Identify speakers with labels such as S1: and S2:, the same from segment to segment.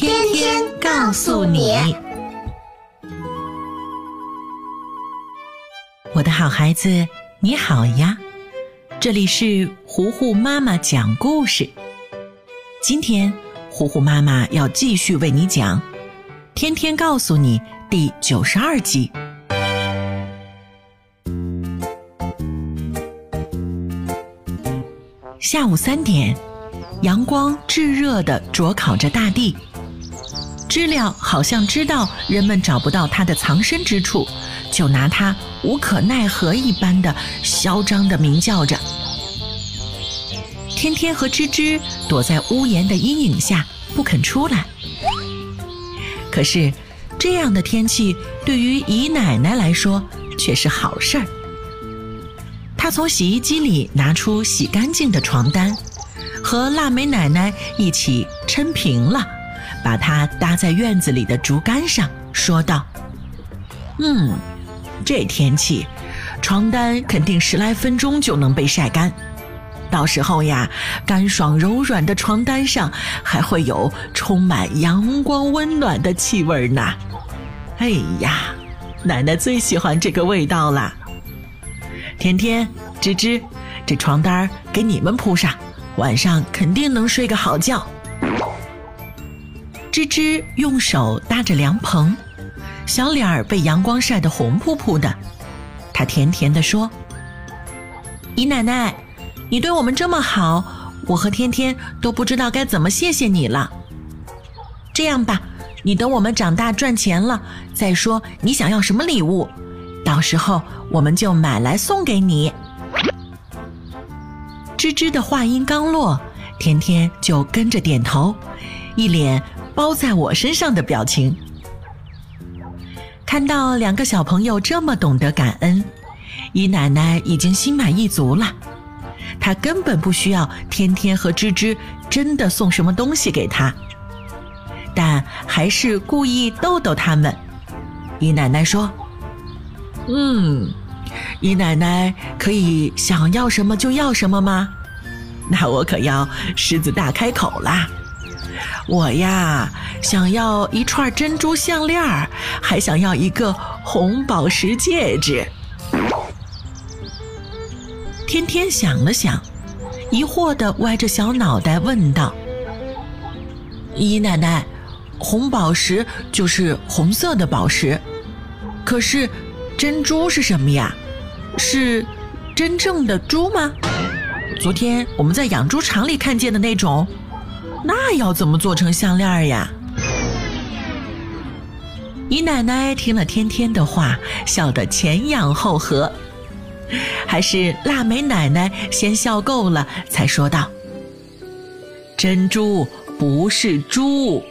S1: 天天告诉你，我的好孩子，你好呀！这里是糊糊妈妈讲故事。今天，糊糊妈妈要继续为你讲《天天告诉你》第九十二集。下午三点，阳光炙热的灼烤着大地。知了好像知道人们找不到它的藏身之处，就拿它无可奈何一般的嚣张的鸣叫着。天天和吱吱躲在屋檐的阴影下不肯出来。可是，这样的天气对于姨奶奶来说却是好事儿。她从洗衣机里拿出洗干净的床单，和腊梅奶奶一起抻平了。把它搭在院子里的竹竿上，说道：“嗯，这天气，床单肯定十来分钟就能被晒干。到时候呀，干爽柔软的床单上还会有充满阳光温暖的气味呢。哎呀，奶奶最喜欢这个味道了。天天，吱吱，这床单给你们铺上，晚上肯定能睡个好觉。”吱吱用手搭着凉棚，小脸儿被阳光晒得红扑扑的。他甜甜地说：“姨奶奶，你对我们这么好，我和天天都不知道该怎么谢谢你了。这样吧，你等我们长大赚钱了再说，你想要什么礼物，到时候我们就买来送给你。”吱吱的话音刚落，天天就跟着点头，一脸。包在我身上的表情，看到两个小朋友这么懂得感恩，姨奶奶已经心满意足了。她根本不需要天天和芝芝真的送什么东西给她，但还是故意逗逗他们。姨奶奶说：“嗯，姨奶奶可以想要什么就要什么吗？那我可要狮子大开口啦！”我呀，想要一串珍珠项链还想要一个红宝石戒指。天天想了想，疑惑的歪着小脑袋问道：“姨奶奶，红宝石就是红色的宝石，可是珍珠是什么呀？是真正的猪吗？昨天我们在养猪场里看见的那种？”那要怎么做成项链呀？姨奶奶听了天天的话，笑得前仰后合。还是腊梅奶奶先笑够了，才说道：“珍珠不是猪，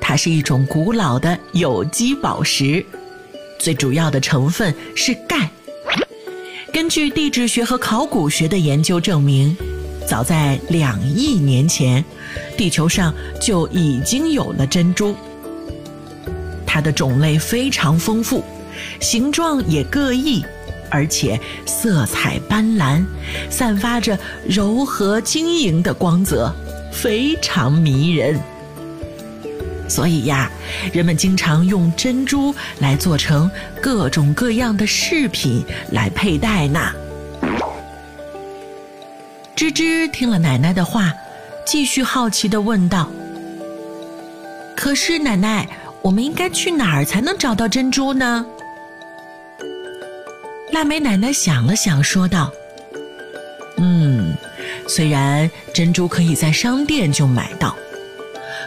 S1: 它是一种古老的有机宝石，最主要的成分是钙。根据地质学和考古学的研究证明。”早在两亿年前，地球上就已经有了珍珠。它的种类非常丰富，形状也各异，而且色彩斑斓，散发着柔和晶莹的光泽，非常迷人。所以呀，人们经常用珍珠来做成各种各样的饰品来佩戴呢。吱吱听了奶奶的话，继续好奇地问道：“可是奶奶，我们应该去哪儿才能找到珍珠呢？”腊梅奶奶想了想，说道：“嗯，虽然珍珠可以在商店就买到，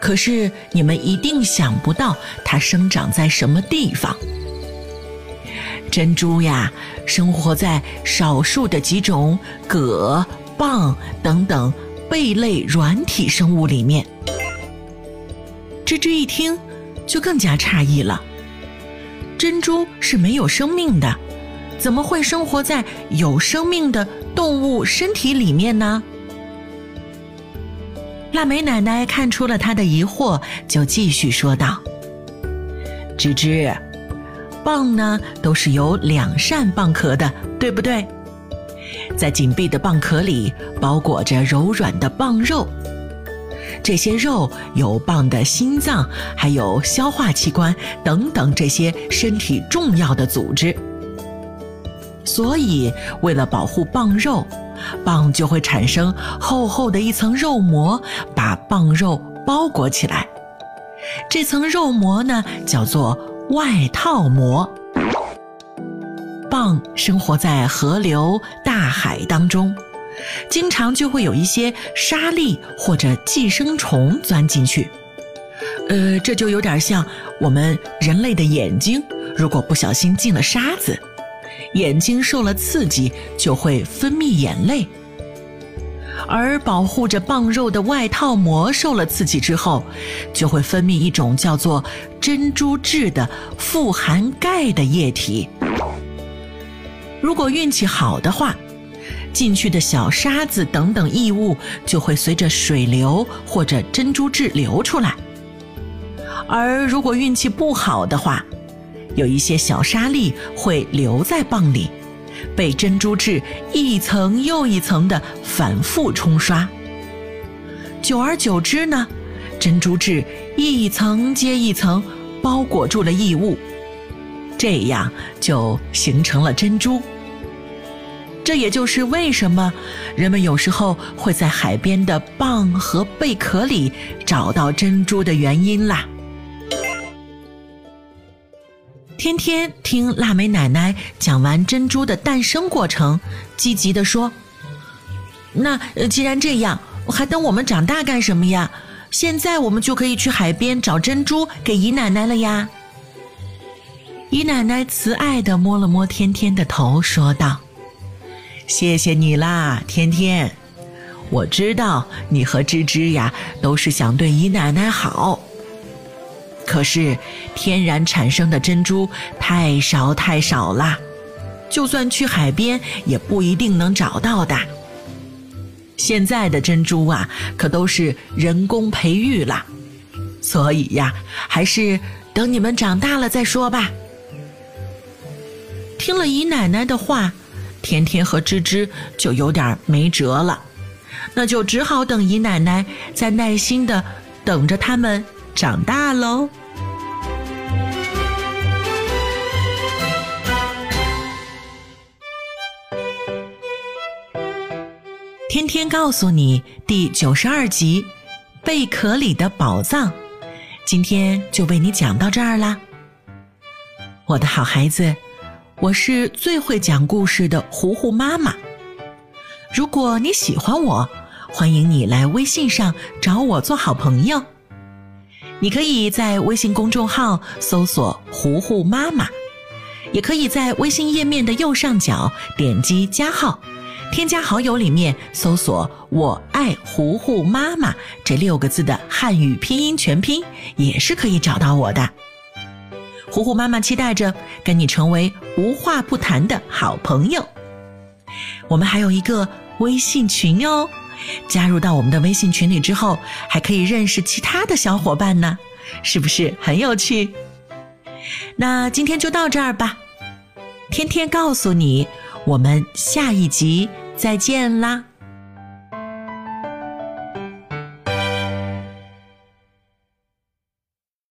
S1: 可是你们一定想不到它生长在什么地方。珍珠呀，生活在少数的几种铬。”蚌等等贝类软体生物里面，吱吱一听，就更加诧异了。珍珠是没有生命的，怎么会生活在有生命的动物身体里面呢？腊梅奶奶看出了他的疑惑，就继续说道：“芝芝，蚌呢都是有两扇蚌壳的，对不对？在紧闭的蚌壳里包裹着柔软的蚌肉。”这些肉有蚌的心脏，还有消化器官等等这些身体重要的组织。所以，为了保护蚌肉，蚌就会产生厚厚的一层肉膜，把蚌肉包裹起来。这层肉膜呢，叫做外套膜。蚌生活在河流、大海当中。经常就会有一些沙粒或者寄生虫钻进去，呃，这就有点像我们人类的眼睛，如果不小心进了沙子，眼睛受了刺激就会分泌眼泪，而保护着蚌肉的外套膜受了刺激之后，就会分泌一种叫做珍珠质的富含钙的液体。如果运气好的话。进去的小沙子等等异物就会随着水流或者珍珠质流出来，而如果运气不好的话，有一些小沙粒会留在蚌里，被珍珠质一层又一层的反复冲刷。久而久之呢，珍珠质一层接一层包裹住了异物，这样就形成了珍珠。这也就是为什么人们有时候会在海边的蚌和贝壳里找到珍珠的原因啦。天天听腊梅奶奶讲完珍珠的诞生过程，积极地说：“那既然这样，还等我们长大干什么呀？现在我们就可以去海边找珍珠给姨奶奶了呀。”姨奶奶慈爱地摸了摸天天的头，说道。谢谢你啦，天天。我知道你和芝芝呀都是想对姨奶奶好。可是天然产生的珍珠太少太少啦，就算去海边也不一定能找到的。现在的珍珠啊，可都是人工培育了，所以呀，还是等你们长大了再说吧。听了姨奶奶的话。天天和芝芝就有点没辙了，那就只好等姨奶奶再耐心的等着他们长大喽。天天告诉你第九十二集《贝壳里的宝藏》，今天就为你讲到这儿啦，我的好孩子。我是最会讲故事的糊糊妈妈。如果你喜欢我，欢迎你来微信上找我做好朋友。你可以在微信公众号搜索“糊糊妈妈”，也可以在微信页面的右上角点击加号，添加好友里面搜索“我爱糊糊妈妈”这六个字的汉语拼音全拼，也是可以找到我的。虎虎妈妈期待着跟你成为无话不谈的好朋友。我们还有一个微信群哟，加入到我们的微信群里之后，还可以认识其他的小伙伴呢，是不是很有趣？那今天就到这儿吧，天天告诉你，我们下一集再见啦。